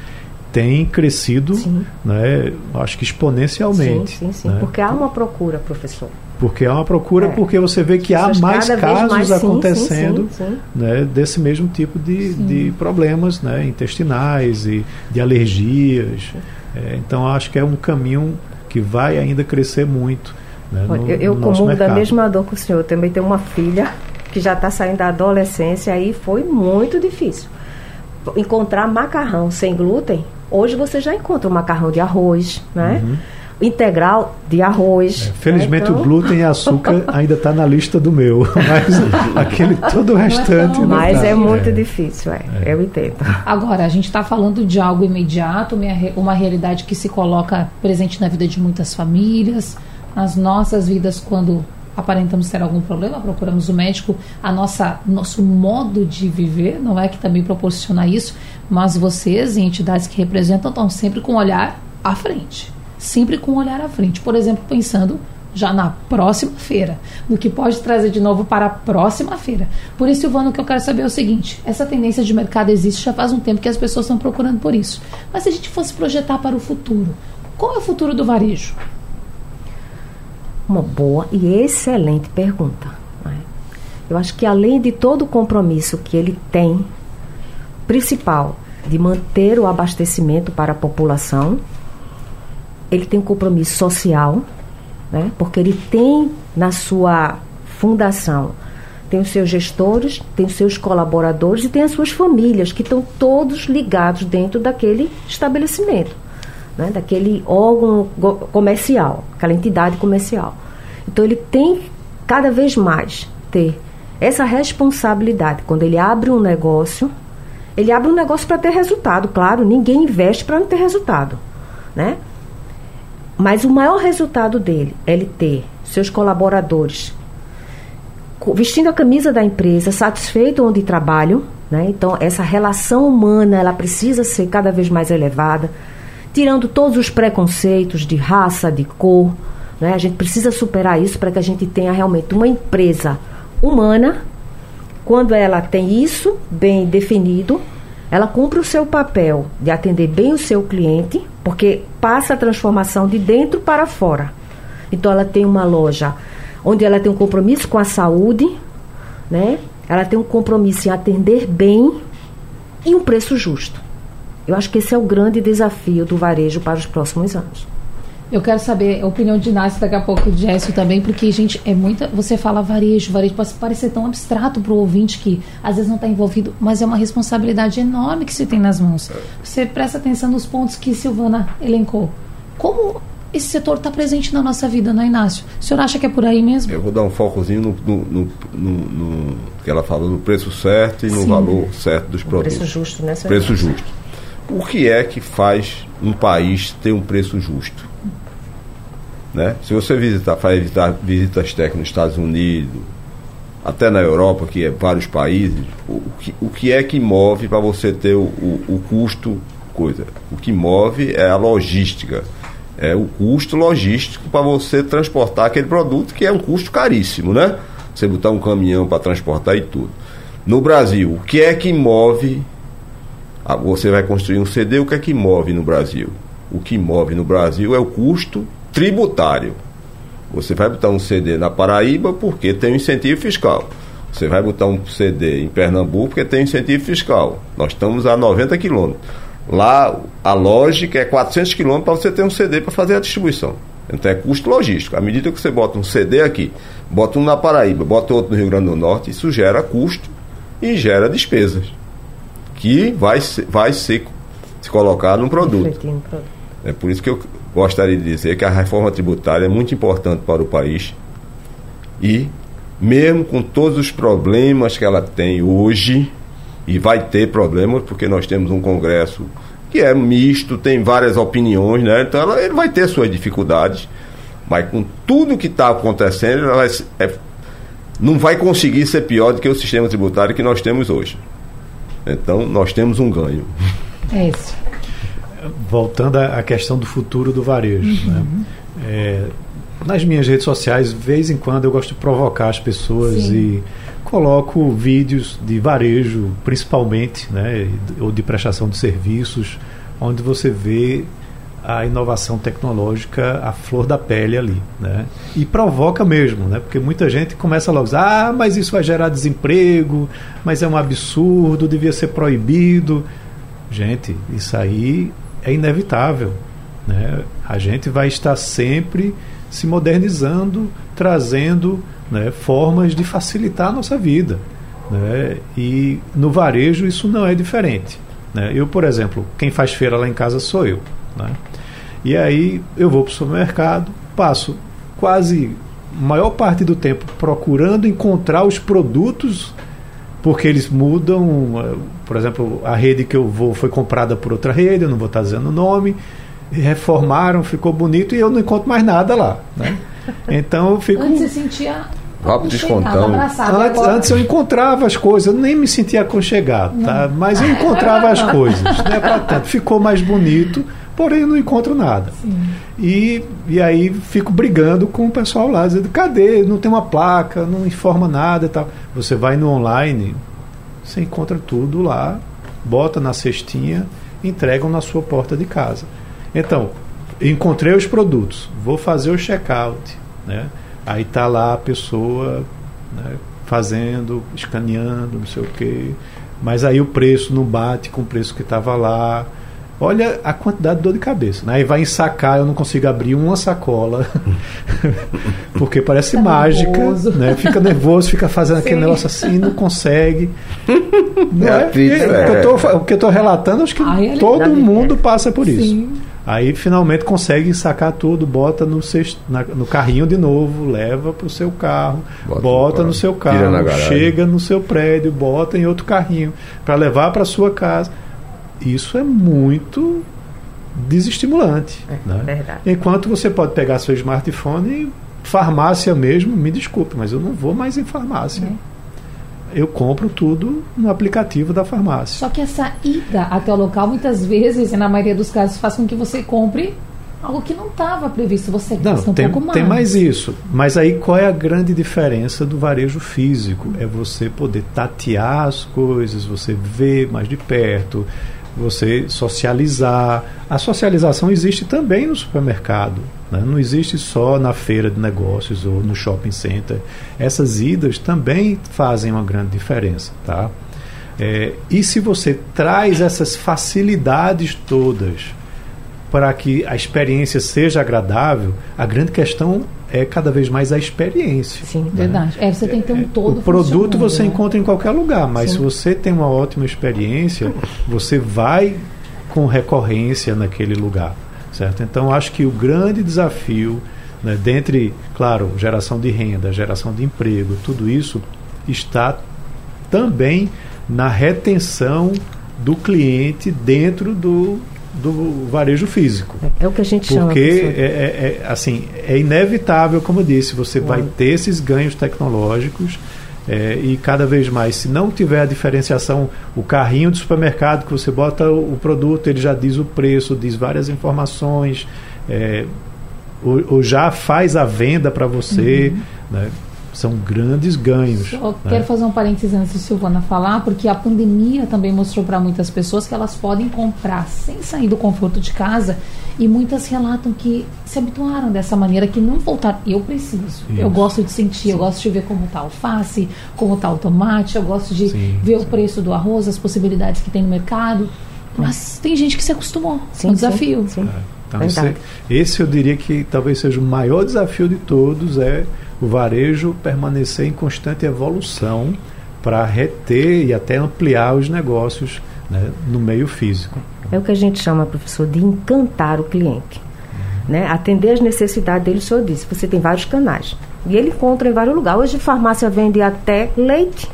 tem crescido, né, acho que exponencialmente. Sim, sim, sim. Né? Porque há uma procura, professor. Porque há uma procura, é. porque você vê que há mais casos mais, acontecendo sim, sim, sim, né, desse mesmo tipo de, de problemas né, intestinais e de alergias. É, então, acho que é um caminho que vai ainda crescer muito. Né, no, eu eu comungo da mesma dor que o senhor. Eu também tenho uma filha que já está saindo da adolescência e foi muito difícil. Encontrar macarrão sem glúten, hoje você já encontra o macarrão de arroz, né? Uhum. Integral de arroz. É, felizmente então... o glúten e açúcar ainda está na lista do meu, mas aquele todo o restante. Não mas tá. é muito é. difícil, é. é. Eu entendo. Agora, a gente está falando de algo imediato, uma realidade que se coloca presente na vida de muitas famílias as nossas vidas quando aparentamos ter algum problema, procuramos o médico, a nossa nosso modo de viver não é que também proporciona isso, mas vocês em entidades que representam estão sempre com o olhar à frente, sempre com o olhar à frente. Por exemplo, pensando já na próxima feira, no que pode trazer de novo para a próxima feira. Por isso, Silvano, o que eu quero saber é o seguinte: essa tendência de mercado existe já faz um tempo que as pessoas estão procurando por isso. Mas se a gente fosse projetar para o futuro, qual é o futuro do varejo? Uma boa e excelente pergunta. Né? Eu acho que além de todo o compromisso que ele tem, principal, de manter o abastecimento para a população, ele tem um compromisso social, né? porque ele tem na sua fundação tem os seus gestores, tem os seus colaboradores e tem as suas famílias, que estão todos ligados dentro daquele estabelecimento né, daquele órgão comercial, aquela entidade comercial. Então ele tem cada vez mais ter essa responsabilidade quando ele abre um negócio, Ele abre um negócio para ter resultado, claro, ninguém investe para não ter resultado, né? Mas o maior resultado dele é ele ter seus colaboradores vestindo a camisa da empresa, satisfeito onde trabalham, né? Então essa relação humana ela precisa ser cada vez mais elevada, tirando todos os preconceitos de raça, de cor, né? A gente precisa superar isso para que a gente tenha realmente uma empresa humana. Quando ela tem isso bem definido, ela cumpre o seu papel de atender bem o seu cliente, porque passa a transformação de dentro para fora. Então ela tem uma loja onde ela tem um compromisso com a saúde, né? Ela tem um compromisso em atender bem e um preço justo. Eu acho que esse é o grande desafio do varejo para os próximos anos. Eu quero saber a opinião de Inácio daqui a pouco, de Jéssico também, porque, gente, é muita. Você fala varejo, varejo pode parecer tão abstrato para o ouvinte que às vezes não está envolvido, mas é uma responsabilidade enorme que você tem nas mãos. Você presta atenção nos pontos que Silvana elencou. Como esse setor está presente na nossa vida, não é, Inácio? O senhor acha que é por aí mesmo? Eu vou dar um focozinho no, no, no, no que ela falou, no preço certo e no Sim. valor certo dos produtos. Preço justo, né? Preço justo. O que é que faz um país ter um preço justo? Né? Se você visitar, faz visitar, visitas técnicas nos Estados Unidos, até na Europa, que é vários países, o, que, o que é que move para você ter o, o, o custo, coisa? O que move é a logística é o custo logístico para você transportar aquele produto, que é um custo caríssimo, né? Você botar um caminhão para transportar e tudo. No Brasil, o que é que move? Você vai construir um CD, o que é que move no Brasil? O que move no Brasil é o custo tributário. Você vai botar um CD na Paraíba porque tem um incentivo fiscal. Você vai botar um CD em Pernambuco porque tem um incentivo fiscal. Nós estamos a 90 quilômetros. Lá a lógica é 400 quilômetros para você ter um CD para fazer a distribuição. Então é custo logístico. À medida que você bota um CD aqui, bota um na Paraíba, bota outro no Rio Grande do Norte, isso gera custo e gera despesas que vai ser, vai ser se colocar no produto. É por isso que eu gostaria de dizer que a reforma tributária é muito importante para o país e mesmo com todos os problemas que ela tem hoje, e vai ter problemas, porque nós temos um Congresso que é misto, tem várias opiniões, né? Então ela, ele vai ter suas dificuldades, mas com tudo que está acontecendo, ela vai, é, não vai conseguir ser pior do que o sistema tributário que nós temos hoje. Então nós temos um ganho. É isso. Voltando à questão do futuro do varejo, né? uhum. né? É, nas minhas redes sociais, de vez em quando eu gosto de provocar as pessoas Sim. e coloco vídeos de varejo, principalmente, né, ou de prestação de serviços, onde você vê a inovação tecnológica à flor da pele ali, né? E provoca mesmo, né? Porque muita gente começa logo, ah, mas isso vai gerar desemprego, mas é um absurdo, devia ser proibido. Gente, isso aí é inevitável, né? A gente vai estar sempre se modernizando, trazendo né, formas de facilitar a nossa vida. Né? E no varejo isso não é diferente. Né? Eu, por exemplo, quem faz feira lá em casa sou eu. Né? E aí eu vou para o supermercado, passo quase maior parte do tempo procurando encontrar os produtos porque eles mudam. Por exemplo, a rede que eu vou foi comprada por outra rede, eu não vou estar dizendo o nome. Reformaram, ficou bonito e eu não encontro mais nada lá. Né? Então eu fico. Antes você sentia Rápido descontão. Antes, antes, eu encontrava as coisas, eu nem me sentia aconchegado, tá? mas eu encontrava as coisas. Né? Tanto, ficou mais bonito, porém não encontro nada. E, e aí fico brigando com o pessoal lá, dizendo, cadê? Não tem uma placa, não informa nada e tal. Você vai no online, você encontra tudo lá, bota na cestinha, entregam na sua porta de casa. Então, encontrei os produtos, vou fazer o check-out, né? Aí tá lá a pessoa né, fazendo, escaneando, não sei o quê. Mas aí o preço não bate com o preço que estava lá. Olha a quantidade de dor de cabeça. Né? Aí vai ensacar, eu não consigo abrir uma sacola. porque parece tá mágica. Nervoso. Né? Fica nervoso, fica fazendo Sim. aquele negócio assim, não consegue. Não é, é, é, é. O, que eu tô, o que eu estou relatando, acho que Ai, todo mundo passa por isso. Sim. Aí finalmente consegue sacar tudo, bota no, cesto, na, no carrinho de novo, leva para o seu carro, bota, bota no, no seu carro, chega no seu prédio, bota em outro carrinho para levar para sua casa. Isso é muito desestimulante. É, né? verdade. Enquanto você pode pegar seu smartphone e farmácia mesmo, me desculpe, mas eu não vou mais em farmácia. É eu compro tudo no aplicativo da farmácia. Só que essa ida até o local, muitas vezes, e na maioria dos casos, faz com que você compre algo que não estava previsto. Você gasta um tem, pouco mais. Tem mais isso. Mas aí qual é a grande diferença do varejo físico? É você poder tatear as coisas, você ver mais de perto, você socializar. A socialização existe também no supermercado. Né? Não existe só na feira de negócios ou no shopping center. Essas idas também fazem uma grande diferença. Tá? É, e se você traz essas facilidades todas para que a experiência seja agradável, a grande questão é cada vez mais a experiência. Sim, né? verdade. É, você tem que ter um é, todo. O produto você né? encontra em qualquer lugar, mas Sim. se você tem uma ótima experiência, você vai com recorrência naquele lugar, certo? Então acho que o grande desafio, né, dentre, claro, geração de renda, geração de emprego, tudo isso está também na retenção do cliente dentro do do varejo físico. É, é o que a gente Porque chama. Porque é, é, é, assim, é inevitável, como eu disse, você vai ter esses ganhos tecnológicos é, e cada vez mais, se não tiver a diferenciação, o carrinho do supermercado que você bota o, o produto, ele já diz o preço, diz várias informações, é, ou, ou, já faz a venda para você, uhum. né? São grandes ganhos. Eu né? quero fazer um parênteses antes de Silvana falar, porque a pandemia também mostrou para muitas pessoas que elas podem comprar sem sair do conforto de casa e muitas relatam que se habituaram dessa maneira, que não voltaram. Eu preciso, Isso. eu gosto de sentir, Sim. eu gosto de ver como está o alface, como está o tomate, eu gosto de Sim. ver Sim. o preço do arroz, as possibilidades que tem no mercado. Mas tem gente que se acostumou. Sim, é um desafio. Sim. É. Então, esse, esse eu diria que talvez seja o maior desafio de todos é o varejo permanecer em constante evolução para reter e até ampliar os negócios né, no meio físico. É o que a gente chama, professor, de encantar o cliente. Né? Atender as necessidades dele, o senhor disse, você tem vários canais. E ele encontra em vários lugares. Hoje, farmácia vende até leite.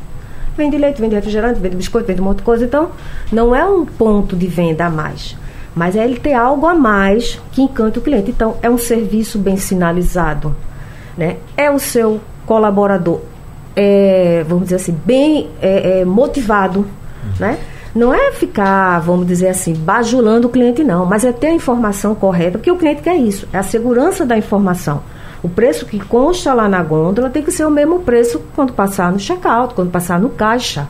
Vende leite, vende refrigerante, vende biscoito, vende um monte de coisa. Então, não é um ponto de venda a mais. Mas é ele ter algo a mais que encante o cliente. Então, é um serviço bem sinalizado né, é o seu colaborador, é, vamos dizer assim, bem é, é, motivado, né? Não é ficar, vamos dizer assim, bajulando o cliente, não, mas é ter a informação correta, porque o cliente quer isso, é a segurança da informação. O preço que consta lá na gôndola tem que ser o mesmo preço quando passar no check-out, quando passar no caixa.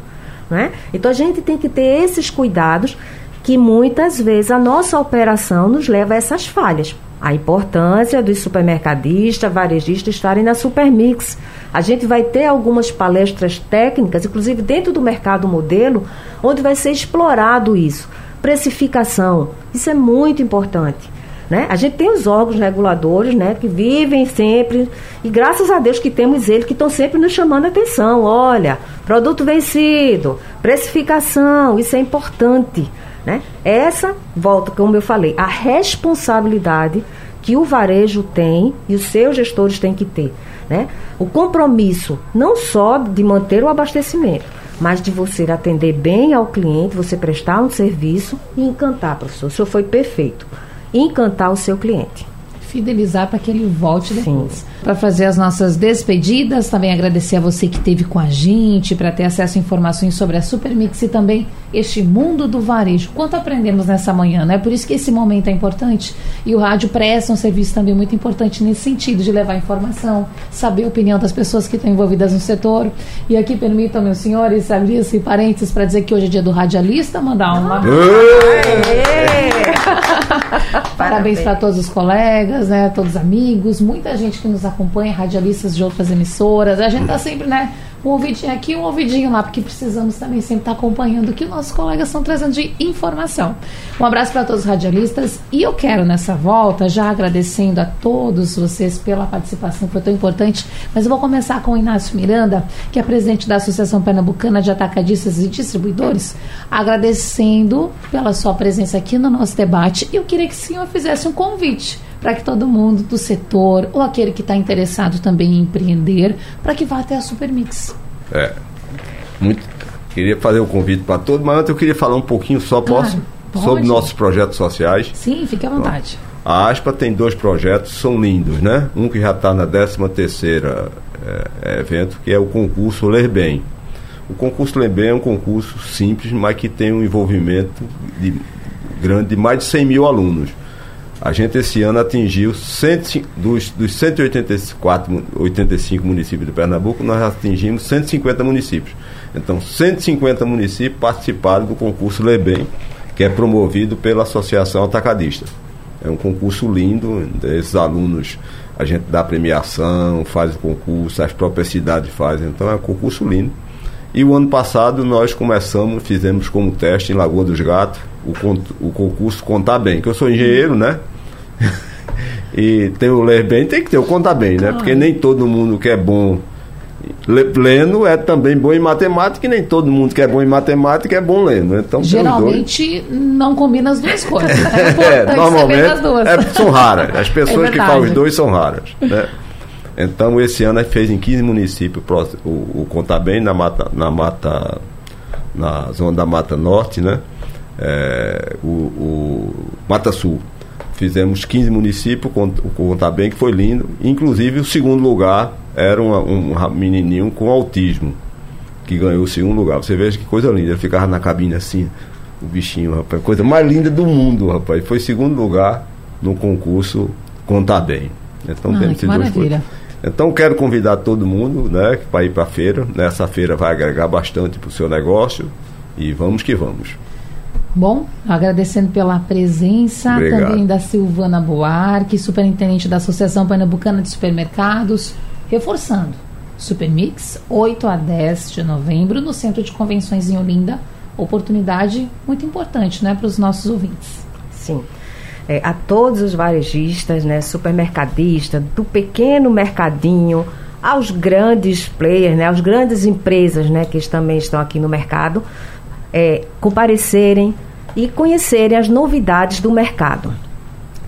Né? Então a gente tem que ter esses cuidados que muitas vezes a nossa operação nos leva a essas falhas a importância dos supermercadistas, varejistas estarem na Supermix. A gente vai ter algumas palestras técnicas, inclusive dentro do mercado modelo, onde vai ser explorado isso. Precificação, isso é muito importante. Né? A gente tem os órgãos reguladores né, que vivem sempre, e graças a Deus que temos eles que estão sempre nos chamando a atenção. Olha, produto vencido, precificação, isso é importante. Né? Essa, volta, como eu falei, a responsabilidade que o varejo tem e os seus gestores têm que ter. Né? O compromisso não só de manter o abastecimento, mas de você atender bem ao cliente, você prestar um serviço e encantar, professor. O senhor foi perfeito. Encantar o seu cliente fidelizar para que ele volte depois. Para fazer as nossas despedidas, também agradecer a você que esteve com a gente, para ter acesso a informações sobre a Supermix e também este mundo do varejo. Quanto aprendemos nessa manhã, né? Por isso que esse momento é importante e o rádio presta um serviço também muito importante nesse sentido de levar informação, saber a opinião das pessoas que estão envolvidas no setor. E aqui permitam, meus senhores, abrir-se parênteses para dizer que hoje é dia do radialista, mandar uma. Parabéns para todos os colegas, né? Todos os amigos, muita gente que nos acompanha, radialistas de outras emissoras. A gente está sempre, né? Um ouvidinho aqui, um ouvidinho lá, porque precisamos também sempre estar acompanhando o que nossos colegas estão trazendo de informação. Um abraço para todos os radialistas e eu quero nessa volta, já agradecendo a todos vocês pela participação, foi tão importante, mas eu vou começar com o Inácio Miranda, que é presidente da Associação Pernambucana de Atacadistas e Distribuidores, agradecendo pela sua presença aqui no nosso debate. Eu queria que o senhor fizesse um convite para que todo mundo do setor ou aquele que está interessado também em empreender, para que vá até a Supermix. É. Muito, queria fazer o um convite para todos, mas antes eu queria falar um pouquinho só, claro, posso? Pode. Sobre nossos projetos sociais. Sim, fique à vontade. A ASPA tem dois projetos, são lindos, né? Um que já está na 13 terceira é, evento, que é o concurso Ler Bem. O concurso Ler Bem é um concurso simples, mas que tem um envolvimento de, grande de mais de 100 mil alunos. A gente esse ano atingiu cento, dos, dos 184, 85 municípios de Pernambuco, nós atingimos 150 municípios. Então, 150 municípios participaram do concurso Lebem, que é promovido pela Associação Atacadista. É um concurso lindo, esses alunos a gente dá premiação, faz o concurso, as próprias cidades fazem, então é um concurso lindo. E o ano passado nós começamos, fizemos como teste em Lagoa dos Gatos, o, o concurso Contar Bem, que eu sou engenheiro, né? E tem o ler bem, tem que ter o contar bem, né? Porque nem todo mundo que é bom lendo é também bom em matemática e nem todo mundo que é bom em matemática é bom lendo. Então, Geralmente não combina as duas coisas. É, é normalmente é, são raras. As pessoas é que fazem os dois são raras. Né? Então esse ano a gente fez em 15 municípios o, o Contar Bem na mata, na mata, na zona da Mata Norte, né? É, o, o Mata Sul. Fizemos 15 municípios, contar bem que foi lindo. Inclusive o segundo lugar era uma, um menininho com autismo que ganhou o segundo lugar. Você veja que coisa linda. Ele ficava na cabine assim, o bichinho, rapaz. Coisa mais linda do mundo, rapaz. Foi segundo lugar no concurso Contar Bem. Então ah, temos maravilha. Então quero convidar todo mundo né, para ir para a feira. Nessa feira vai agregar bastante para o seu negócio. E vamos que vamos. Bom, agradecendo pela presença Obrigado. também da Silvana Boarque, superintendente da Associação Pernambucana de Supermercados, reforçando. Supermix, 8 a 10 de novembro, no Centro de Convenções em Olinda. Oportunidade muito importante né, para os nossos ouvintes. Sim. É, a todos os varejistas, né, supermercadistas, do pequeno mercadinho aos grandes players, né, aos grandes empresas né, que também estão aqui no mercado, é, comparecerem e conhecerem as novidades do mercado,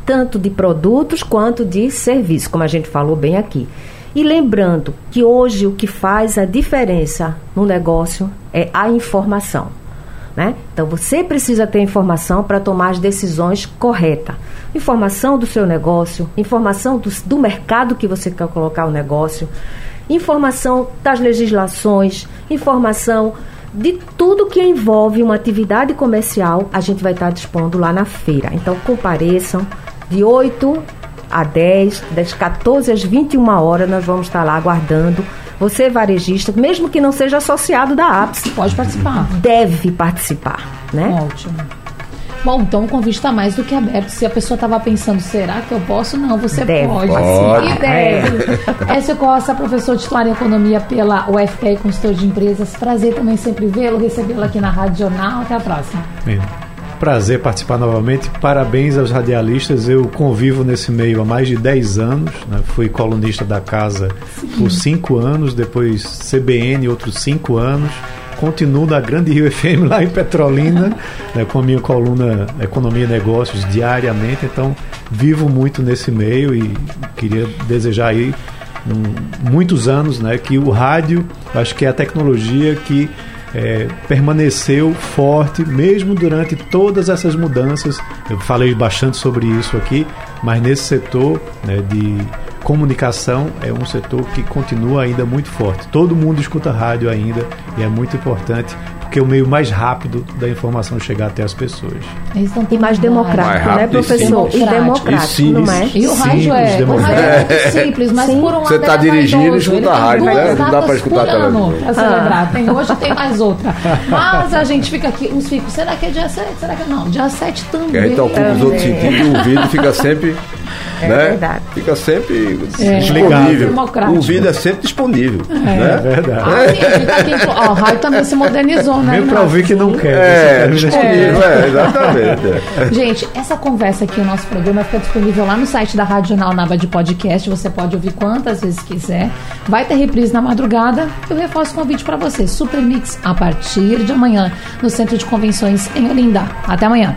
tanto de produtos quanto de serviços, como a gente falou bem aqui. E lembrando que hoje o que faz a diferença no negócio é a informação. Né? Então você precisa ter informação para tomar as decisões corretas. Informação do seu negócio, informação do, do mercado que você quer colocar o negócio, informação das legislações, informação de tudo que envolve uma atividade comercial, a gente vai estar dispondo lá na feira. Então compareçam de 8 a 10, das 14 às 21 horas, nós vamos estar lá aguardando. Você, varejista, mesmo que não seja associado da APS, pode participar. Deve participar, né? Ótimo. Bom, então o convite está mais do que aberto. Se a pessoa estava pensando, será que eu posso? Não, você deve. pode. pode. E deve. Écio Costa, professor titular em Economia pela UFPE, consultor de empresas. Prazer também sempre vê-lo, recebê-lo aqui na Rádio Jornal. Até a próxima. Bem, prazer participar novamente. Parabéns aos radialistas. Eu convivo nesse meio há mais de 10 anos. Né? Fui colunista da casa Sim. por 5 anos, depois CBN outros 5 anos continuo da Grande Rio FM lá em Petrolina, né, com a minha coluna Economia e Negócios diariamente. Então, vivo muito nesse meio e queria desejar aí um, muitos anos né, que o rádio, acho que é a tecnologia que é, permaneceu forte mesmo durante todas essas mudanças. Eu falei bastante sobre isso aqui, mas nesse setor né, de comunicação é um setor que continua ainda muito forte. Todo mundo escuta rádio ainda e é muito importante porque é o meio mais rápido da informação chegar até as pessoas. E mais democrático, mais né, professor? E democrático, e não é? E o rádio é, o rádio é simples, mas Sim. por um lado Você está dirigindo e escuta a rádio, né? Não dá para escutar a televisão. Para celebrar. Tem, hoje tem mais outra. Mas a gente fica aqui, uns ficam, será que é dia 7? Será que não? Dia 7 também. Então, com os outros sentidos, o vídeo fica sempre É né? verdade. Fica sempre É. disponível. O vídeo é sempre disponível. É. Né? Verdade. Ah, tá aqui, ó, o rádio também se modernizou, né? Mesmo para ouvir que não quer. É, disponível, é, exatamente. é. Gente, essa conversa aqui, o nosso programa fica disponível lá no site da Rádio Jornal Nava de Podcast. Você pode ouvir quantas vezes quiser. Vai ter reprise na madrugada. Eu reforço o convite para você. Super Mix a partir de amanhã no Centro de Convenções em Olinda. Até amanhã.